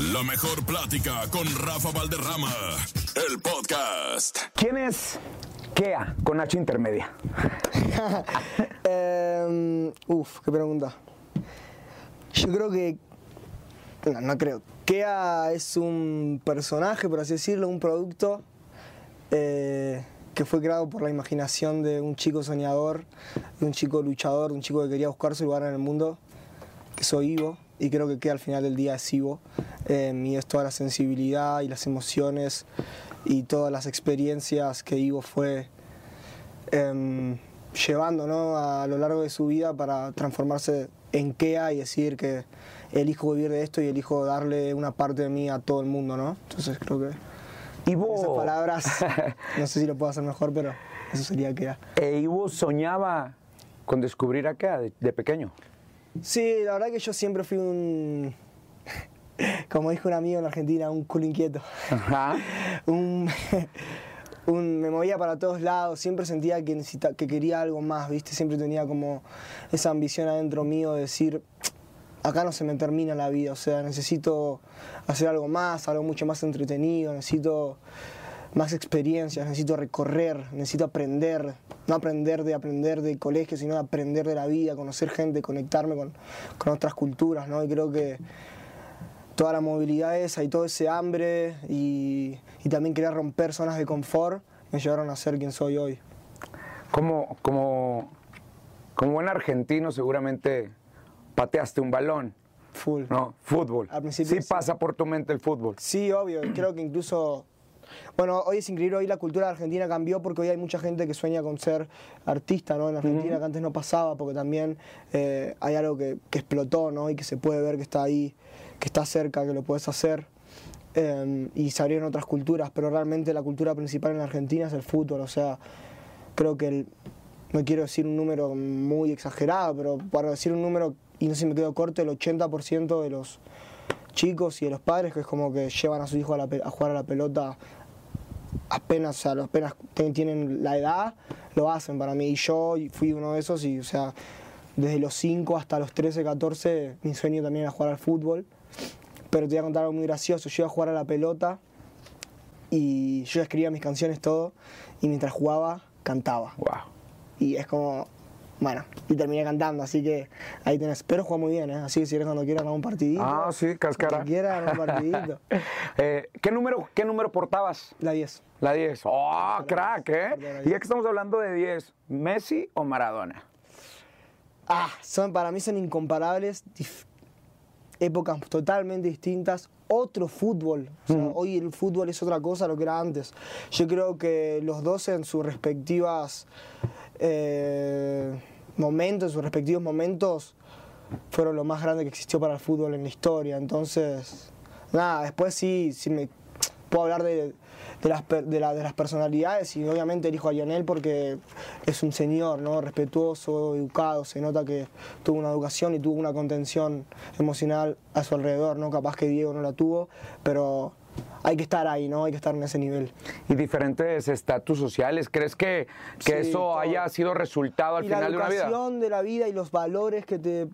La mejor plática con Rafa Valderrama. El podcast. ¿Quién es Kea con H intermedia? Eh, uf, qué pregunta. Yo creo que. No, no creo. Kea es un personaje, por así decirlo, un producto eh, que fue creado por la imaginación de un chico soñador, de un chico luchador, de un chico que quería buscar su lugar en el mundo, que soy Ivo, y creo que Kea al final del día es Ivo. Eh, y es toda la sensibilidad y las emociones y todas las experiencias que Ivo fue em, llevando ¿no? a lo largo de su vida para transformarse en Kea y decir que elijo vivir de esto y elijo darle una parte de mí a todo el mundo, ¿no? Entonces creo que Ivo, esas palabras, no sé si lo puedo hacer mejor, pero eso sería Kea. e Ivo soñaba con descubrir a Kea de, de pequeño. Sí, la verdad que yo siempre fui un, como dijo un amigo en Argentina, un culo inquieto. Ajá. un, un- me movía para todos lados, siempre sentía que, necesita, que quería algo más, ¿viste? Siempre tenía como esa ambición adentro mío de decir, acá no se me termina la vida, o sea, necesito hacer algo más, algo mucho más entretenido, necesito más experiencias, necesito recorrer, necesito aprender, no aprender de aprender del colegio, sino de aprender de la vida, conocer gente, conectarme con, con otras culturas, ¿no? Y creo que toda la movilidad esa y todo ese hambre y, y también querer romper zonas de confort me llevaron a ser quien soy hoy. Como, como, como buen argentino seguramente pateaste un balón, Full. ¿no? Fútbol. Al principio sí sí. pasa por tu mente el fútbol. Sí, obvio. Creo que incluso. Bueno, hoy es increíble, hoy la cultura de Argentina cambió porque hoy hay mucha gente que sueña con ser artista, ¿no? En Argentina, que antes no pasaba, porque también eh, hay algo que, que explotó, ¿no? Y que se puede ver que está ahí, que está cerca, que lo puedes hacer. eh, y se abrieron otras culturas, pero realmente la cultura principal en Argentina es el fútbol, o sea, creo que el, no quiero decir un número muy exagerado, pero para decir un número, y no sé si me quedo corto, el 80% de los chicos y de los padres que es como que llevan a su hijo a, la a jugar a la pelota apenas, o sea, los- apenas tienen la edad, lo hacen para mí. Y yo fui uno de esos y, o sea, desde los 5 hasta los 13, 14, mi sueño también era jugar al fútbol. Pero te voy a contar algo muy gracioso. Yo iba a jugar a la pelota y yo escribía mis canciones todo y mientras jugaba cantaba. Wow. Y es como, bueno, y terminé cantando, así que ahí tenés. Pero juega muy bien, ¿eh? Así que si eres cuando quieras un partidito. Ah, sí, cáscara. Cuando quieras un partidito. Eh, ¿qué, número, ¿Qué número portabas? La 10. La 10. ¡Oh, crack, eh! Y ya que estamos hablando de 10, ¿Messi o Maradona? Ah, son, para mí son incomparables, épocas totalmente distintas, otro fútbol. O sea, Hoy el fútbol es otra cosa a lo que era antes. Yo creo que los dos en sus respectivas eh, momentos, en sus respectivos momentos, fueron lo más grande que existió para el fútbol en la historia. Entonces, nada, después sí, sí me puedo hablar de, de las, de, de las personalidades y obviamente elijo a Lionel porque es un señor, ¿no? Respetuoso, educado, se nota que tuvo una educación y tuvo una contención emocional a su alrededor, ¿no? Capaz que Diego no la tuvo, pero hay que estar ahí, ¿no? Hay que estar en ese nivel. Y diferentes estatus sociales. ¿Crees que, que Sí, eso todo. haya sido resultado al y la final de una vida? educación de la vida y los valores que te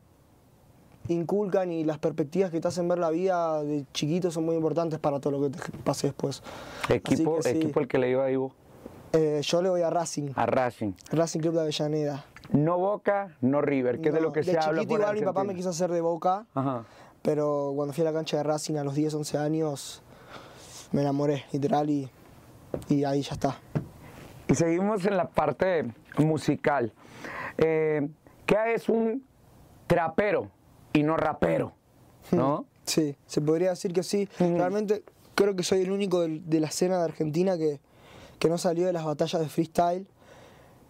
inculcan y las perspectivas que te hacen ver la vida de chiquito son muy importantes para todo lo que te pase después. Equipo, que sí. equipo el que le iba a Ivo. Eh, yo le voy a Racing, A Racing. Racing Club de Avellaneda. No Boca, no River, que es de No, lo que se habla chiquito por igual mi papá me quiso hacer de Boca, Ajá. pero cuando fui a la cancha de Racing a los 10, 11 años me enamoré, literal, y, y ahí ya está. Y seguimos en la parte musical. Eh, ¿Qué es un trapero y no rapero? ¿No? Sí, se podría decir que sí. Ujú. Realmente creo que soy el único de la escena de Argentina que, que no salió de las batallas de freestyle.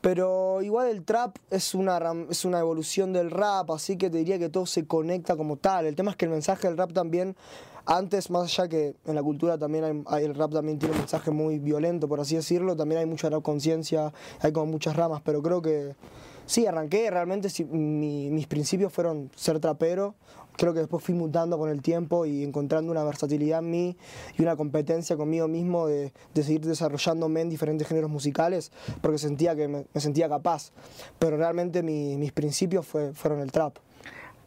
Pero igual el trap es una, es una evolución del rap, así que te diría que todo se conecta como tal. El tema es que el mensaje del rap también, antes, más allá que en la cultura también hay, el rap también tiene un mensaje muy violento, por así decirlo, también hay mucha rap conciencia, hay como muchas ramas, pero creo que sí, arranqué realmente, mis principios fueron ser trapero, creo que después fui mutando con el tiempo y encontrando una versatilidad en mí y una competencia conmigo mismo de, de seguir desarrollándome en diferentes géneros musicales porque sentía que me, sentía capaz. Pero realmente mi- mis principios fue, fueron el trap.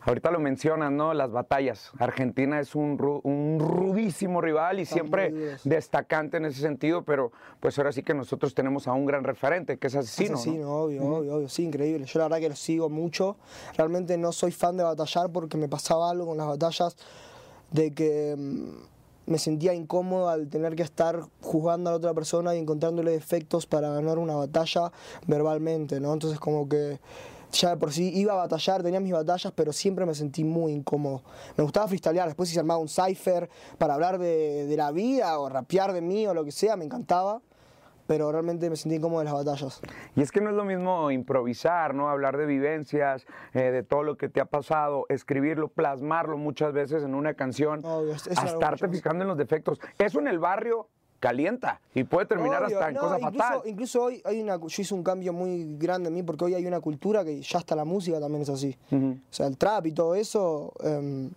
Ahorita lo mencionas, ¿no? Las batallas. Argentina es un, ru- un rudísimo rival y siempre destacante en ese sentido, pero pues ahora sí que nosotros tenemos a un gran referente, que es asesino. ¿no? Asesino, obvio, obvio, obvio, sí, increíble. Yo la verdad que lo sigo mucho. Realmente no soy fan de batallar porque me pasaba algo con las batallas de que mm, me sentía incómodo al tener que estar juzgando a la otra persona y encontrándole defectos para ganar una batalla verbalmente, ¿no? Entonces como que ya de por sí iba a batallar, tenía mis batallas, pero siempre me sentí muy incómodo. Me gustaba freestylear, después si se armaba un cipher para hablar de, de la vida o rapear de mí o lo que sea, me encantaba, pero realmente me sentí incómodo en las batallas. Y es que no es lo mismo improvisar, ¿no? Hablar de vivencias, eh, de todo lo que te ha pasado, escribirlo, plasmarlo muchas veces en una canción, Obvio, es- es a estarte fijando en los defectos. Eso en el barrio calienta y puede terminar Obvio, hasta en no, cosa incluso, fatal. Incluso hoy hay una, yo hice un cambio muy grande en mí porque hoy hay una cultura que ya hasta la música también es así. O sea, el trap y todo eso, em,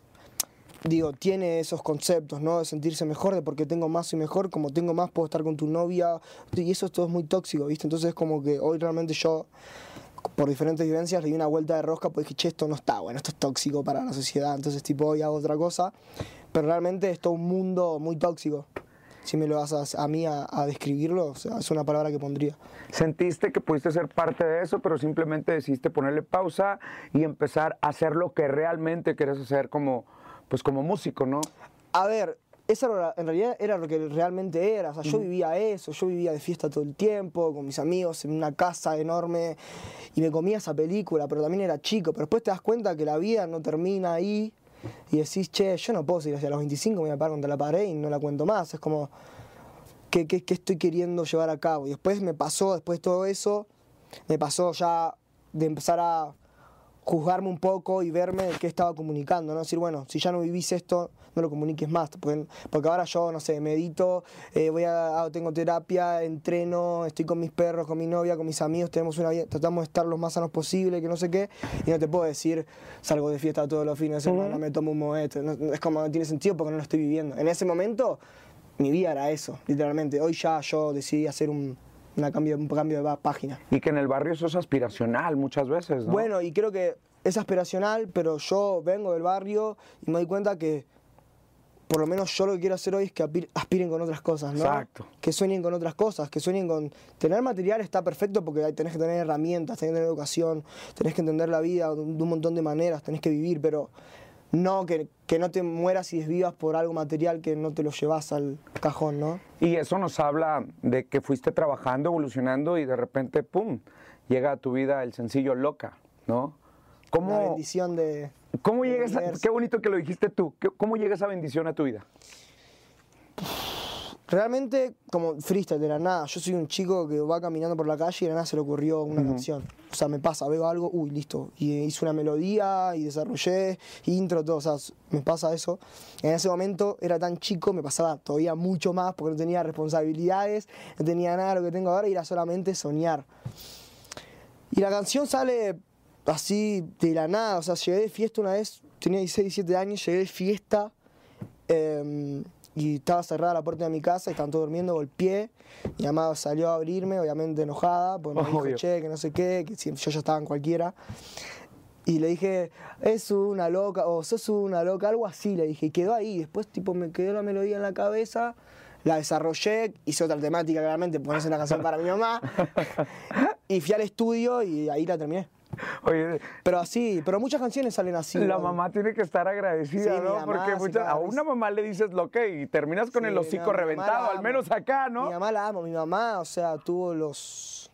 digo, tiene esos conceptos, ¿no? De sentirse mejor, de porque tengo más y mejor, como tengo más puedo estar con tu novia, y eso todo es muy tóxico, ¿viste? Entonces es como que hoy realmente yo, por diferentes vivencias, le di una vuelta de rosca porque dije, che, esto no está bueno, esto es tóxico para la sociedad, entonces tipo hoy hago otra cosa, pero realmente es todo un mundo muy tóxico. Si me lo vas a, a mí a, a describirlo, o sea, es una palabra que pondría. Sentiste que pudiste ser parte de eso, pero simplemente decidiste ponerle pausa y empezar a hacer lo que realmente quieres hacer como, pues como músico, ¿no? A ver, eso era- en realidad era lo que realmente era. O sea, yo vivía eso, yo vivía de fiesta todo el tiempo, con mis amigos, en una casa enorme, y me comía esa película, pero también era chico. Pero después te das cuenta que la vida no termina ahí, y decís, che, yo no puedo seguir hacia los 25, me voy a parar contra la pared y no la cuento más. Es como, ¿qué, qué, qué estoy queriendo llevar a cabo? Y después me pasó, después de todo eso, me pasó ya de empezar a juzgarme un poco y verme qué estaba comunicando, ¿no? Decir, bueno, si ya no vivís esto, no lo comuniques más, porque, porque ahora yo, no sé, medito, eh, voy a, tengo terapia, entreno, estoy con mis perros, con mi novia, con mis amigos, tenemos una vida, tratamos de estar los más sanos posible, que no sé qué, y no te puedo decir, salgo de fiesta todos los fines de semana, me tomo un moete, no- es como no tiene sentido porque no lo estoy viviendo. En ese momento, mi vida era eso, literalmente. Hoy ya yo decidí hacer un, una cambio, un cambio de página. Y que en el barrio eso es aspiracional muchas veces, ¿no? Bueno, y creo que es aspiracional, pero yo vengo del barrio y me doy cuenta que por lo menos yo lo que quiero hacer hoy es que aspiren con otras cosas, ¿no? Exacto. Que sueñen con otras cosas, que sueñen con... Tener material está perfecto porque ahí tenés que tener herramientas, tenés que tener educación, tenés que entender la vida de un montón de maneras, tenés que vivir, pero no que, que no te mueras y desvivas por algo material que no te lo llevas al cajón, ¿no? Y eso nos habla de que fuiste trabajando, evolucionando y de repente, ¡pum!, llega a tu vida el sencillo Loca, ¿no? La ¿Cómo, bendición de... cómo llegas a, qué bonito que lo dijiste tú, ¿qué- ¿cómo llega esa bendición a tu vida? Realmente, como freestyle de la nada, yo soy un chico que va caminando por la calle y de la nada se le ocurrió una canción. O sea, me pasa, veo algo, uy, listo. Y hice una melodía y desarrollé intro, todo. O sea, me pasa eso. En ese momento era tan chico, me pasaba todavía mucho más porque no tenía responsabilidades, no tenía nada de lo que tengo ahora y era solamente soñar. Y la canción sale así de la nada. O sea, llegué de fiesta una vez, tenía 16, 17 años, llegué de fiesta. eh, y estaba cerrada la puerta de mi casa, y estaban todos durmiendo, golpeé. Mi mamá salió a abrirme, obviamente enojada, porque me dijo, Obvio. che, que no sé qué, que si- yo ya estaba en cualquiera. Y le dije, es una loca, o sos una loca, algo así, le dije, y quedó ahí. Después, tipo, me quedó la melodía en la cabeza, la desarrollé, hice otra temática, claramente, ponerse una canción para mi mamá. y fui al estudio y ahí la terminé. Oye, Pero así, pero muchas canciones salen así. la ¿no? mamá tiene que estar agradecida, Sí, ¿no? mamá Porque muchas- a una mamá le dices lo que y terminas con Sí, el hocico mamá reventado, al menos acá, ¿no? Mi mamá la amo, mi mamá, o sea, tuvo los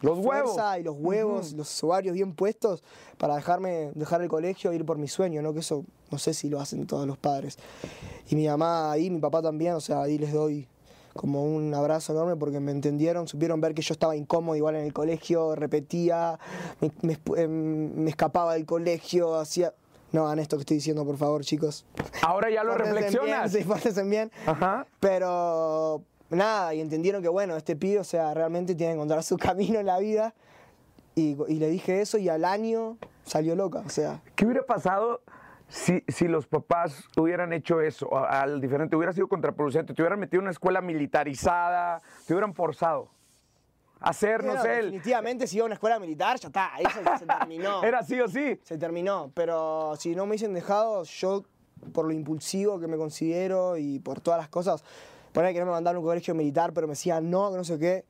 Los huevos. y los huevos, los ovarios bien puestos para dejarme dejar el colegio e ir por mi sueño, ¿no? Que eso no sé si lo hacen todos los padres. Y mi mamá ahí, mi papá también, o sea, ahí les doy como un abrazo enorme porque me entendieron, supieron ver que yo estaba incómodo igual en el colegio, repetía, me, me em, me escapaba del colegio, hacía... No hagan esto que estoy diciendo, por favor, chicos. Ahora ya lo Pórtense reflexionas. Bien, sí, pórtense bien. Ajá. Pero nada, y entendieron que bueno, este pibe, o sea, realmente tiene que encontrar su camino en la vida. Y, y le dije eso y al año salió loca, o sea. ¿Qué hubiera pasado si, si los papás hubieran hecho eso al diferente? Hubiera sido contraproducente, te hubieran metido en una escuela militarizada, te hubieran forzado. hacernos Bueno, él. Definitivamente, si iba a una escuela militar, ya está, eso se terminó. Era sí o sí. Se terminó, pero si no me hubiesen dejado, yo, por lo impulsivo que me considero y por todas las cosas, poner que no me mandaron a un colegio militar, pero me decían no, que no sé qué,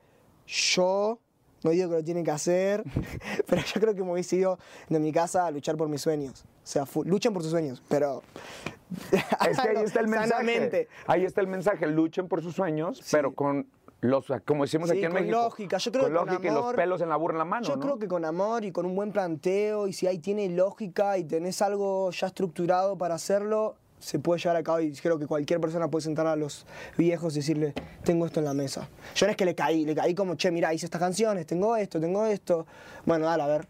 yo no digo que lo tienen que hacer, pero yo creo que me hubiese ido de mi casa a luchar por mis sueños. O sea, luchen por sus sueños, pero... Es que ahí está el mensaje. Sanamente. Ahí está el mensaje. Luchen por sus sueños, pero con los, como decimos Sí, aquí en con México. lógica. Yo creo con que con lógica y los amor- pelos en la burra en la mano, Yo ¿no? creo que con amor y con un buen planteo y si ahí tiene lógica y tenés algo ya estructurado para hacerlo, se puede llevar a cabo y creo que cualquier persona puede sentar a los viejos y decirle, tengo esto en la mesa. Yo no es que le caí, le caí como, che, mira, hice estas canciones, tengo esto, tengo esto. Bueno, dale, a ver.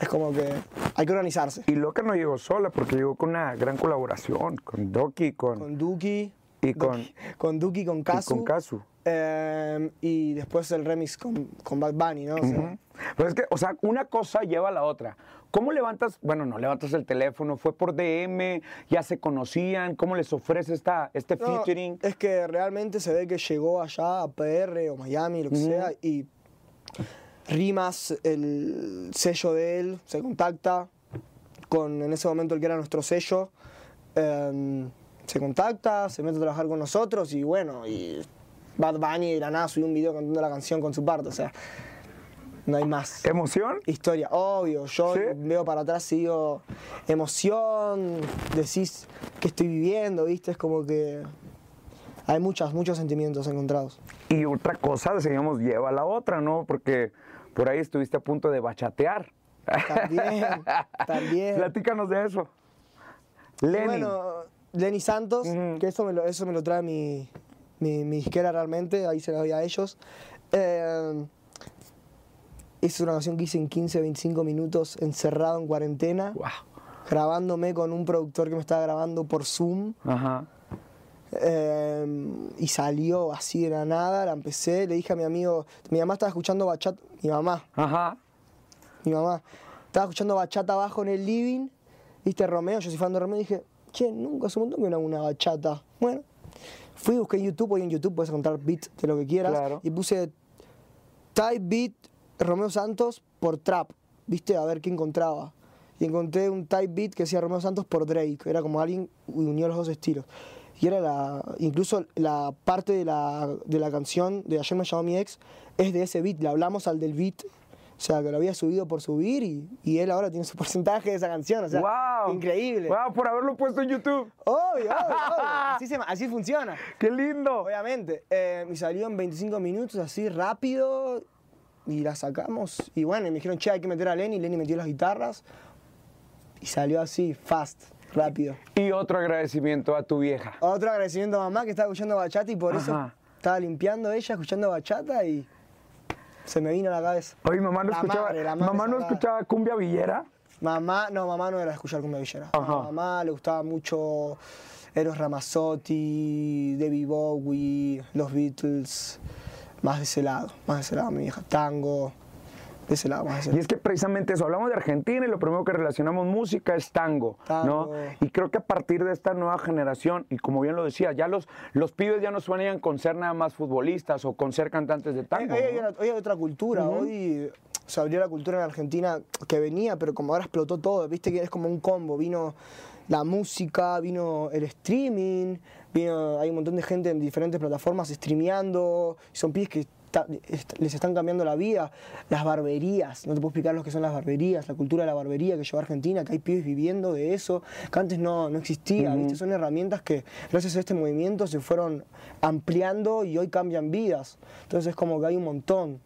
Es como que hay que organizarse. Y Loca no llegó sola porque llegó con una gran colaboración con Doki, con, Con Duki. Y con- con Duki, con Kazu. con Kazu. Eh, y después el remix con, con Bad Bunny, ¿no? O sea, Ujú. Pero es que, o sea, una cosa lleva a la otra. ¿Cómo levantas? Bueno, no levantas el teléfono, fue por DM, ya se conocían, ¿cómo les ofrece esta, este No, featuring? Es que realmente se ve que llegó allá a PR o Miami, lo que sea, y Rimas, el sello de él, se contacta con en ese momento el que era nuestro sello, em, se contacta, se mete a trabajar con nosotros y bueno, y Bad Bunny de la nada subió un video cantando la canción con su parte, o sea, no hay más. ¿Emoción? Historia, obvio, yo ¿Sí? veo para atrás y digo, emoción, decís que estoy viviendo, ¿viste? Es como que hay muchas, muchos sentimientos encontrados. Y otra cosa, digamos, lleva a la otra, ¿no? Porque por ahí estuviste a punto de bachatear. También, también. Platícanos de eso. Lenny. Bueno, Lenny Santos, que eso me lo, eso me lo trae mi, mi, mi disquera realmente, ahí se la doy a ellos. Eh, es una canción que hice en 15, 25 minutos, encerrado en cuarentena, Wow. grabándome con un productor que me estaba grabando por Zoom. Ajá. Eh, y salió así de la nada, la empecé, le dije a mi amigo, mi mamá estaba escuchando bachata, mi mamá, Ajá. mi mamá, estaba escuchando bachata abajo en el living, viste Romeo, yo soy fan de Romeo, y dije, che, nunca hace un montón que no hago una bachata. Bueno, fui, busqué en YouTube, hoy en YouTube puedes encontrar beat de lo que quieras, Claro. y puse type beat Romeo Santos por trap, viste, a ver qué encontraba. Y encontré un type beat que decía Romeo Santos por Drake, era como alguien unió los dos estilos. Y era la, incluso la parte de la, de la canción de Ayer me llamó mi ex, es de ese beat, le hablamos al del beat, o sea, que lo había subido por subir y, y él ahora tiene su porcentaje de esa canción, o sea, wow. increíble. Wow, por haberlo puesto en YouTube. Obvio, obvio, obvio. Así, se- así funciona. ¡Qué lindo! Obviamente. Eh, y salió en 25 minutos, así rápido. Y la sacamos. Y bueno, y me dijeron, che, hay que meter a Lenny. Lenny metió las guitarras. Y salió así, fast, rápido. Y otro agradecimiento a tu vieja. Otro agradecimiento a mamá que estaba escuchando bachata y por eso estaba limpiando ella, escuchando bachata y se me vino a la cabeza. Oye, mamá no La escuchaba, madre, la madre mamá no escuchaba cumbia villera. Mamá, no, mamá no era de escuchar cumbia villera. A mamá le gustaba mucho Eros Ramazzotti, David Bowie, los Beatles. Más de ese lado, más de ese lado, mi vieja. Tango, de ese lado, más de ese Y es que precisamente eso, hablamos de Argentina y lo primero que relacionamos música es tango, ¿no? Tango. Y creo que a partir de esta nueva generación, y como bien lo decía, ya los, los pibes ya no sueñan con ser nada más futbolistas o con ser cantantes de tango. Hoy, hoy hay, ¿no? una- hoy hay otra cultura, hoy se abrió la cultura en Argentina que venía, pero como ahora explotó todo, viste que es como un combo, vino la música, vino el streaming, vino, hay un montón de gente en diferentes plataformas streameando, y son pibes que está- les están cambiando la vida, las barberías, no te puedo explicar lo que son las barberías, la cultura de la barbería que llevó a Argentina, que hay pibes viviendo de eso, que antes no, no existía, ¿viste? son herramientas que gracias a este movimiento se fueron ampliando y hoy cambian vidas, entonces es como que hay un montón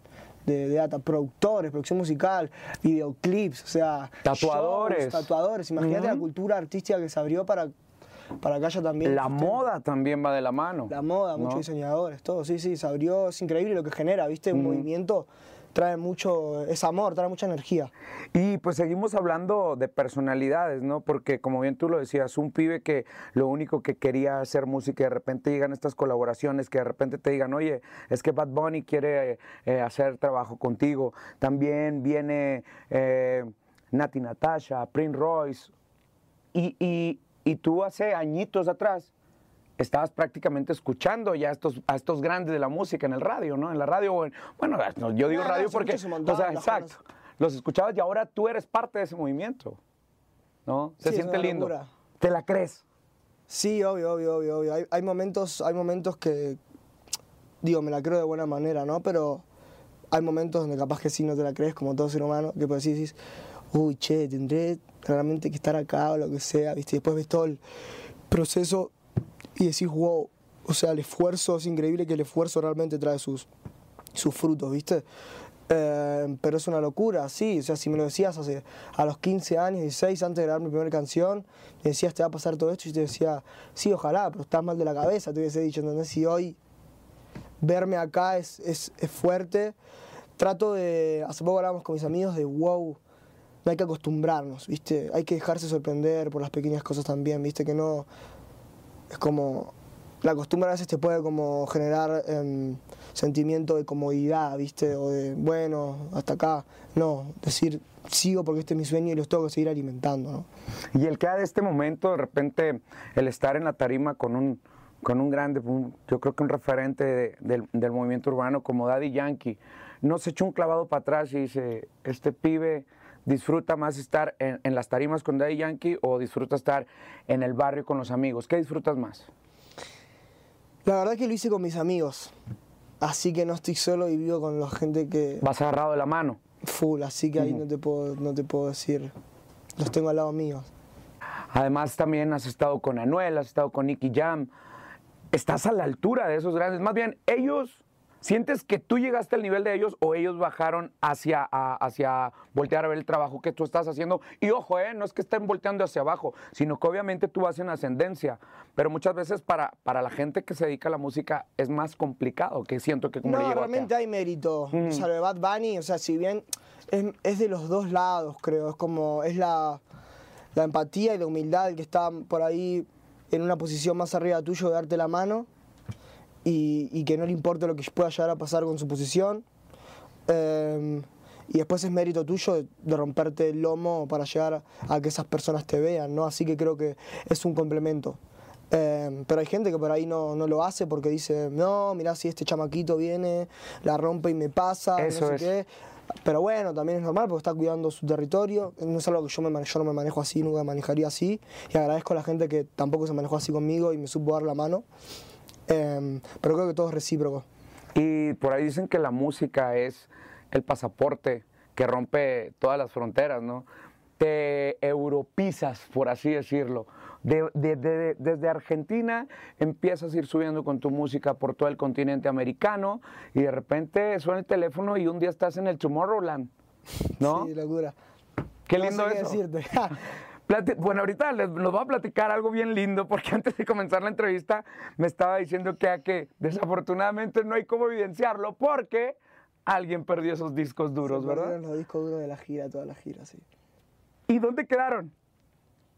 de, de data, productores, producción musical, videoclips, o sea, Tatuadores. shows, tatuadores, imagínate la cultura artística que se abrió para, para que haya también La moda también va de la mano. La moda, ¿no? muchos diseñadores, todo, sí, sí, se abrió, es increíble lo que genera, ¿viste? Un movimiento trae mucho, es amor, trae mucha energía. Y pues seguimos hablando de personalidades, ¿no? Porque como bien tú lo decías, un pibe que lo único que quería hacer música y de repente llegan estas colaboraciones, que de repente te digan, oye, es que Bad Bunny quiere eh, hacer trabajo contigo. También viene eh, Nati Natasha, Prince Royce. Y, y- y tú hace añitos atrás estabas prácticamente escuchando ya a estos, a estos grandes de la música en el radio, ¿no? En la radio, bueno, no, yo digo No, radio porque, o sea, exacto, los escuchabas y ahora tú eres parte de ese movimiento, ¿no? Se Sí, siente lindo. locura. ¿Te la crees? Sí, obvio, obvio, obvio, obvio. Hay, hay momentos, hay momentos que, digo, me la creo de buena manera, ¿no? Pero hay momentos donde capaz que sí no te la crees, como todo ser humano, que pues sí decís, uy, che, tendré realmente que estar acá o lo que sea, ¿viste? Después ves todo el proceso y decís, wow, o sea, el esfuerzo, es increíble que el esfuerzo realmente trae sus, sus frutos, ¿viste? Eh, pero es una locura, sí. O sea, si me lo decías hace, a los 15 años, 16, antes de grabar mi primera canción, me decías, te va a pasar todo esto, y yo te decía, sí, ojalá, pero estás mal de la cabeza, te hubiese dicho, ¿entendés? Si hoy verme acá es, es, es fuerte, trato de, hace poco hablábamos con mis amigos de, wow, hay que acostumbrarnos, ¿viste? Hay que dejarse sorprender por las pequeñas cosas también, ¿viste? Que no, es como la costumbre a veces te puede como generar em, sentimiento de comodidad, ¿viste? O de, bueno, hasta acá. No, decir, sigo porque este es mi sueño y los tengo que seguir alimentando, ¿no? Y el que de este momento, de repente, el estar en la tarima con un, con un grande, yo creo que un referente de- del, del movimiento urbano como Daddy Yankee, no se echó un clavado para atrás y dice, este pibe disfruta más estar en, en las tarimas con Daddy Yankee o disfruta estar en el barrio con los amigos. ¿Qué disfrutas más? La verdad que lo hice con mis amigos. Así que no estoy solo y vivo con la gente que Vas agarrado de la mano. full, así que ahí no te puedo, no te puedo decir. Los tengo al lado mío. Además también has estado con Anuel, has estado con Nicky Jam. Estás a la altura de esos grandes. Más bien, ellos, ¿sientes que tú llegaste al nivel de ellos o ellos bajaron hacia, a- hacia voltear a ver el trabajo que tú estás haciendo? Y ojo, eh, no es que estén volteando hacia abajo, sino que obviamente tú vas en ascendencia. Pero muchas veces para, para la gente que se dedica a la música es más complicado, que siento que como le No, llegó realmente acá. hay mérito. Mm. O sea, lo de Bad Bunny, o sea, si bien es, es de los dos lados, creo. Es como, es la, la empatía y la humildad el que está por ahí en una posición más arriba tuyo de darte la mano y, y que no le importe lo que pueda llegar a pasar con su posición. Eh, y después es mérito tuyo de, de romperte el lomo para llegar a que esas personas te vean, ¿no? Así que creo que es un complemento. Eh, pero hay gente que por ahí no, no lo hace porque dice, no, mirá si este chamaquito viene, la rompe y me pasa, Eso no sé es. qué. Pero bueno, también es normal porque está cuidando su territorio. No es algo que yo, me yo no me manejo así, nunca me manejaría así. Y agradezco a la gente que tampoco se manejó así conmigo y me supo dar la mano. Eh, pero creo que todo es recíproco. Y por ahí dicen que la música es el pasaporte que rompe todas las fronteras, ¿no? Te europizas, por así decirlo. De- de- de- desde Argentina empiezas a ir subiendo con tu música por todo el continente americano y de repente suena el teléfono y un día estás en el Tomorrowland, ¿no? Sí, locura. Qué No sé lindo qué eso. decirte. Plati- Bueno, ahorita les, nos va a platicar algo bien lindo, porque antes de comenzar la entrevista me estaba diciendo que, a que desafortunadamente no hay cómo evidenciarlo, porque alguien perdió esos discos duros, Se ¿verdad? los discos duros de la gira, toda la gira, sí. ¿Y dónde quedaron?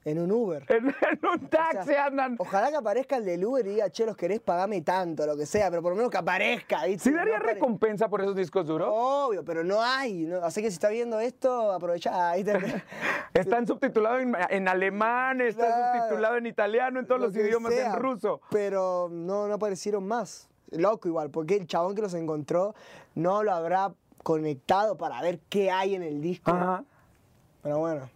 En un Uber. En, en un O taxi sea, andan. Ojalá que aparezca el del Uber y diga, che, los querés pagarme tanto, lo que sea, pero por lo menos que aparezca. ¿viste? ¿Sí daría recompensa por esos discos duros? Obvio, pero no hay. ¿no? Así que si está viendo esto, aprovecha. ¿viste? Están subtitulados en, en alemán, están Claro. subtitulados en italiano, en todos Lo los idiomas, sea, en ruso. Pero no, no aparecieron más. Loco igual, porque el chabón que los encontró no lo habrá conectado para ver qué hay en el disco. Ajá. Pero bueno.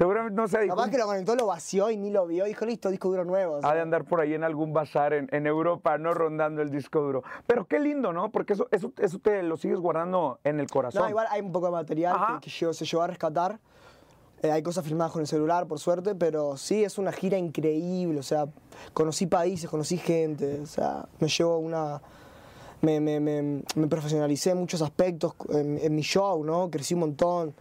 Seguramente no sé. dijo, Capaz que lo conectó, lo vació y ni lo vio. Dijo, listo, disco duro nuevo. o Ha de andar por ahí en algún bazar en, en Europa, no rondando el disco duro. Pero qué lindo, ¿no? Porque eso, eso, eso te lo sigues guardando en el corazón. No, igual hay un poco de material Ajá. que, se llevó a rescatar. Eh, hay cosas filmadas con el celular, por suerte, pero sí, es una gira increíble. O sea, conocí países, conocí gente. O sea, me llevo una. Me, me, me, me profesionalicé en muchos aspectos en, en mi show, ¿no? Crecí un montón.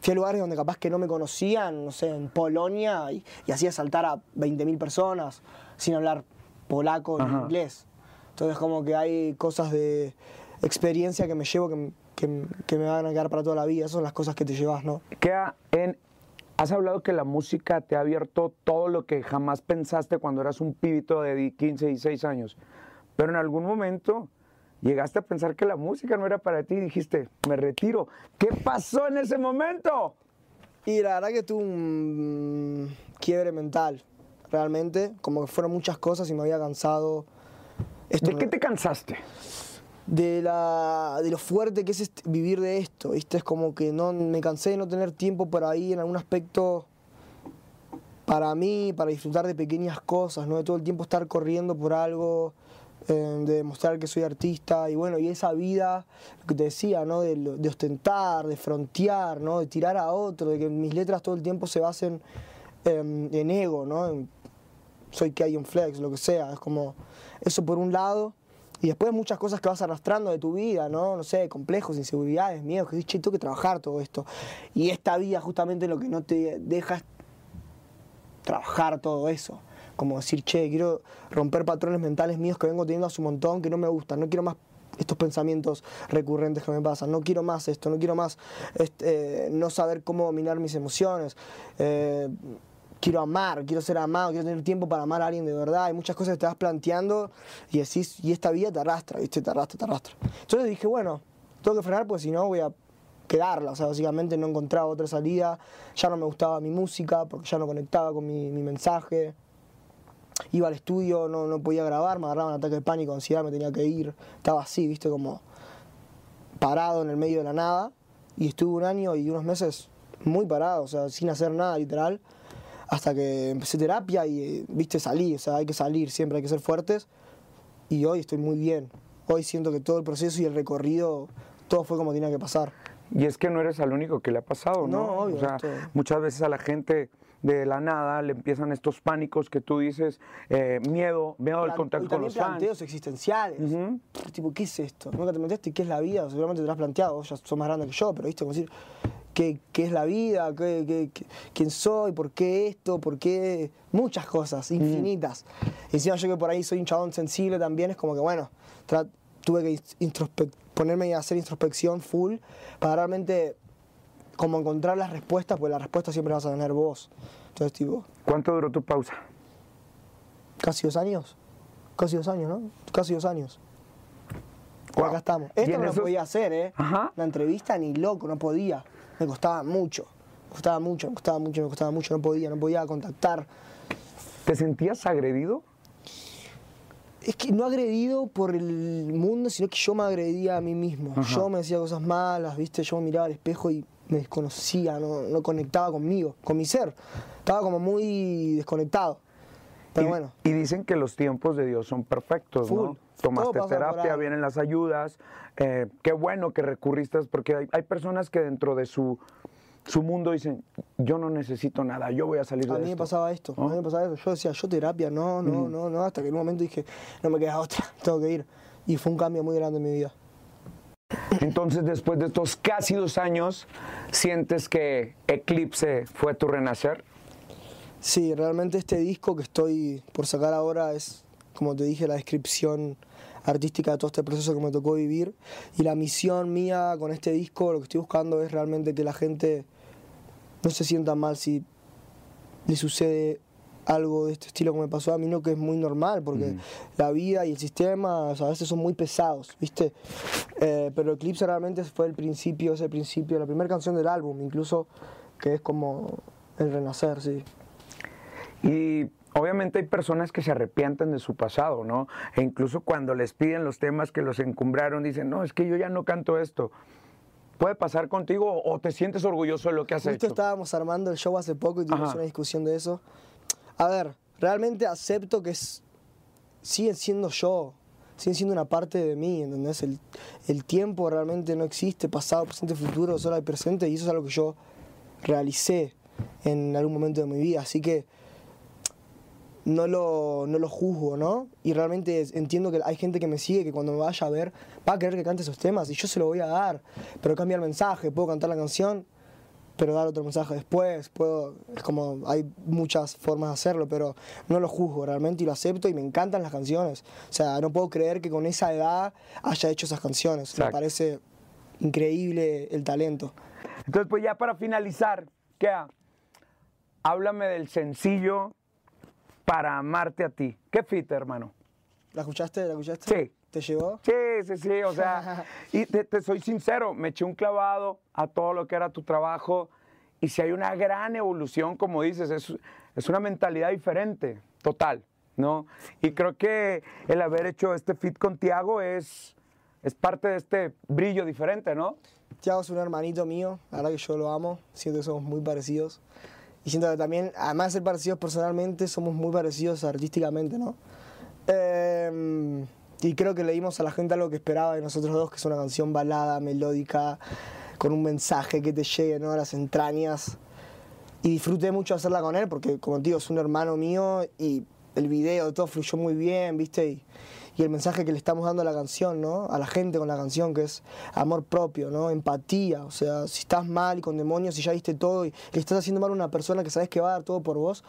Fui a lugares donde capaz que no me conocían, no sé, en Polonia, y, y hacía saltar a 20.000 personas sin hablar polaco ni inglés. Entonces, como que hay cosas de experiencia que me llevo que, que- que me van a quedar para toda la vida. Esas son las cosas que te llevas, ¿no? Queda en, has hablado que la música te ha abierto todo lo que jamás pensaste cuando eras un pibito de di- 15, 16 años. Pero en algún momento llegaste a pensar que la música no era para ti y dijiste, me retiro. ¿Qué pasó en ese momento? Y la verdad que tuve un quiebre mental realmente, como que fueron muchas cosas y me había cansado. Esto ¿De me- qué te cansaste? de, la, de lo fuerte que es este- vivir de esto, ¿viste? Es como que no, me cansé de no tener tiempo por ahí en algún aspecto para mí, para disfrutar de pequeñas cosas, ¿no? De todo el tiempo estar corriendo por algo, eh, de demostrar que soy artista y bueno, y esa vida, que te decía, ¿no? De, de ostentar, de frontear, ¿no? De tirar a otro, de que mis letras todo el tiempo se basen en ego, ¿no? En- soy que hay un flex, lo que sea, es como eso por un lado. Y después muchas cosas que vas arrastrando de tu vida, ¿no? No sé, complejos, inseguridades, miedos, que dices, che, tengo que trabajar todo esto. Y esta vida justamente lo que no te deja es trabajar todo eso. Como decir, che, quiero romper patrones mentales míos que vengo teniendo hace un montón, que no me gustan, no quiero más estos pensamientos recurrentes que me pasan, no quiero más esto, no quiero más este, eh, no saber cómo dominar mis emociones. Eh, quiero amar, quiero ser amado, quiero tener tiempo para amar a alguien de verdad. Hay muchas cosas que te vas planteando y decís, y esta vida te arrastra, ¿viste? Te arrastra, te arrastra. Entonces dije, bueno, tengo que frenar porque si no voy a quedarla. O sea, básicamente no encontraba otra salida, ya no me gustaba mi música porque ya no conectaba con mi, mi mensaje. Iba al estudio, no, no podía grabar, me agarraba un ataque de pánico, ansiedad, me tenía que ir. Estaba así, ¿viste? Como parado en el medio de la nada. Y estuve un año y unos meses muy parado, o sea, sin hacer nada, literal hasta que empecé terapia y, viste, salí, o sea, hay que salir, siempre hay que ser fuertes. Y hoy estoy muy bien. Hoy siento que todo el proceso y el recorrido, todo fue como tenía que pasar. Y es que no eres el único que le ha pasado, ¿no? No, obvio, O sea, esto- muchas veces a la gente de la nada le empiezan estos pánicos que tú dices, eh, miedo, miedo al contacto y con los fans. planteos existenciales. Tipo, ¿qué es esto? Nunca te preguntaste qué es la vida, seguramente te lo has planteado, vos ya sos más grande que yo, pero viste, como decir, ¿qué, qué es la vida? ¿Qué, qué- qué- quién soy? ¿Por qué esto? ¿Por qué? Muchas cosas, infinitas. Y encima yo que por ahí soy un chabón sensible también, es como que, bueno, tuve que ponerme a hacer introspección full para realmente como encontrar las respuestas, porque las respuestas siempre las vas a tener vos. Entonces, tipo, ¿Cuánto duró tu pausa? casi dos años. Casi dos años, ¿no? Casi dos años. Wow. acá estamos. Esto no lo esos- podía hacer, ¿eh? Ajá. La entrevista ni loco, no podía. Me costaba mucho. Me costaba mucho, me costaba mucho, me costaba mucho. No podía, no podía contactar. ¿Te sentías agredido? Es que no agredido por el mundo, sino que yo me agredía a mí mismo. Ajá. Yo me decía cosas malas, ¿viste? Yo me miraba al espejo y me desconocía, no, no conectaba conmigo, con mi ser. Estaba como muy desconectado. Pero y, bueno. Y dicen que los tiempos de Dios son perfectos, Full. ¿no? Tomaste terapia, vienen las ayudas. eh, qué bueno que recurriste, porque hay, hay personas que dentro de su, su mundo dicen, yo no necesito nada, yo voy a salir A de mí me esto". pasaba esto, a ¿No? mí me pasaba eso. Yo decía, yo terapia, no, no, no, no, hasta que en un momento dije, no me queda otra, tengo que ir. Y fue un cambio muy grande en mi vida. Entonces, después de estos casi dos años, ¿sientes que Eclipse fue tu renacer? Sí, realmente este disco que estoy por sacar ahora es, como te dije, la descripción artística de todo este proceso que me tocó vivir. Y la misión mía con este disco, lo que estoy buscando es realmente que la gente no se sienta mal si le sucede algo de este estilo como me pasó a mí, no que es muy normal, porque la vida y el sistema o sea, a veces son muy pesados, ¿viste? Eh, pero Eclipse realmente fue el principio, es el principio, la primera canción del álbum, incluso, que es como el renacer, sí. Y obviamente hay personas que se arrepienten de su pasado, ¿no? E incluso cuando les piden los temas que los encumbraron, dicen, no, es que yo ya no canto esto. ¿Puede pasar contigo o te sientes orgulloso de lo que has Justo hecho? estábamos armando el show hace poco y tuvimos Ajá. una discusión de eso. A ver, realmente acepto que es, siguen siendo yo, siguen siendo una parte de mí, ¿entendés? El, el tiempo realmente no existe, pasado, presente, futuro, solo hay presente y eso es algo que yo realicé en algún momento de mi vida, así que no lo, no lo juzgo, ¿no? Y realmente entiendo que hay gente que me sigue que cuando me vaya a ver va a querer que cante esos temas y yo se lo voy a dar, pero cambia el mensaje, puedo cantar la canción, pero dar otro mensaje después, puedo, es como, hay muchas formas de hacerlo, pero no lo juzgo realmente y lo acepto y me encantan las canciones. O sea, no puedo creer que con esa edad haya hecho esas canciones, me parece increíble el talento. Entonces, pues ya para finalizar, ¿qué? Háblame del sencillo para amarte a ti. ¿Qué fit, hermano? ¿La escuchaste? ¿La escuchaste? Sí. ¿Te llegó? Sí, sí, sí, o sea, y te, te soy sincero, me eché un clavado a todo lo que era tu trabajo y si hay una gran evolución, como dices, es, es una mentalidad diferente, total, ¿no? Y creo que el haber hecho este fit con Tiago es, es parte de este brillo diferente, ¿no? Tiago es un hermanito mío, la verdad que yo lo amo, siento que somos muy parecidos. Y siento que también, además de ser parecidos personalmente, somos muy parecidos artísticamente, ¿no? Eh, y creo que le dimos a la gente algo que esperaba de nosotros dos, que es una canción balada, melódica, con un mensaje que te llegue ¿no? a las entrañas. Y disfruté mucho hacerla con él, porque como te digo, es un hermano mío y el video, todo fluyó muy bien, ¿viste? Y, el mensaje que le estamos dando a la canción, ¿no? A la gente con la canción, que es amor propio, ¿no? Empatía, o sea, si estás mal y con demonios y ya diste todo y le estás haciendo mal a una persona que sabes que va a dar todo por vos,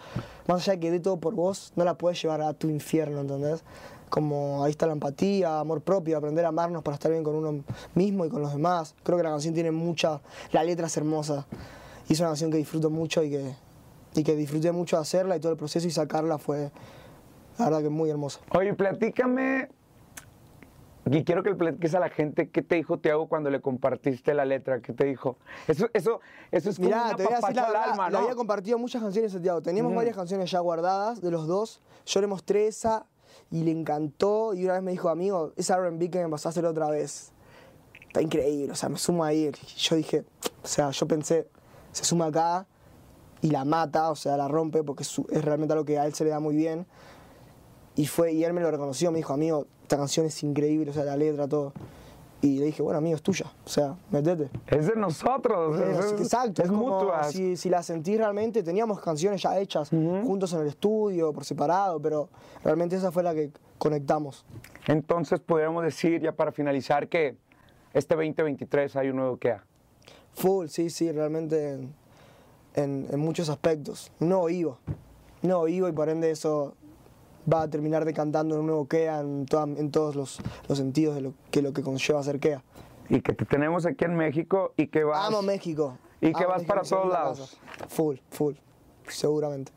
más allá de que dé todo por vos, no la puedes llevar a tu infierno, ¿entendés? Como ahí está la empatía, amor propio, aprender a amarnos para estar bien con uno mismo y con los demás. Creo que la canción tiene mucha, la letra es hermosa y es una canción que disfruto mucho y que, y que disfruté mucho de hacerla y todo el proceso y sacarla fue, la verdad que muy hermosa. Oye, platícame, y quiero que le platiques a la gente qué te dijo Tiago cuando le compartiste la letra, qué te dijo. Eso, eso, eso es como Mirá, una te voy a decir papacha la al alma, le ¿no? había compartido muchas canciones a Santiago. Teníamos varias canciones ya guardadas de los dos. Yo le mostré esa y le encantó. Y una vez me dijo, amigo, esa R&B que me pasó a hacer otra vez. Está increíble, o sea, me sumo ahí. Yo dije, o sea, yo pensé, se suma acá y la mata, o sea, la rompe porque es realmente algo que a él se le da muy bien. Y fue, y él me lo reconoció, me dijo, amigo, esta canción es increíble, o sea, la letra, todo. Y le dije, bueno, amigo, es tuya, o sea, metete. Es de nosotros. Es, sí, exacto, Es, es mutua. Si, si la sentís realmente, teníamos canciones ya hechas juntos en el estudio, por separado, pero realmente esa fue la que conectamos. Entonces, podríamos decir, ya para finalizar, que este 2023 hay un nuevo KEA. Full, sí, sí, realmente en, en- en muchos aspectos. Ivo. Un nuevo Ivo y por ende eso va a terminar decantando en un nuevo KEA en, toda- en todos los, los sentidos de lo que, lo que conlleva ser KEA. Y que te tenemos aquí en México y que vas. Amo México. Y que Amo vas México, para todos lados. Full, full, seguramente.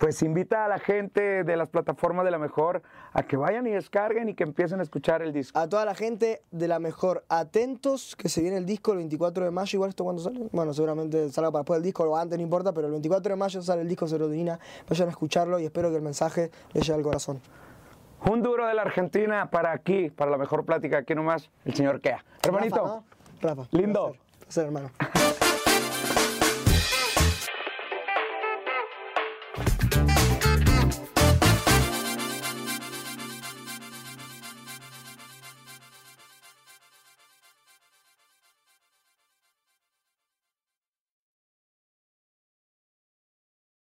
Pues invita a la gente de las plataformas de la mejor a que vayan y descarguen y que empiecen a escuchar el disco. A toda la gente de la mejor, atentos que se viene el disco el 24 de mayo. Igual esto cuando sale, bueno, seguramente salga para después del disco o antes, no importa, pero el 24 de mayo sale el disco Serotonina. Vayan a escucharlo y espero que el mensaje les llegue al corazón. Un duro de la Argentina para aquí, para la mejor plática aquí nomás, el señor Kea. Hermanito, Rafa, ¿no? Rafa. Lindo. Placer, placer, hermano.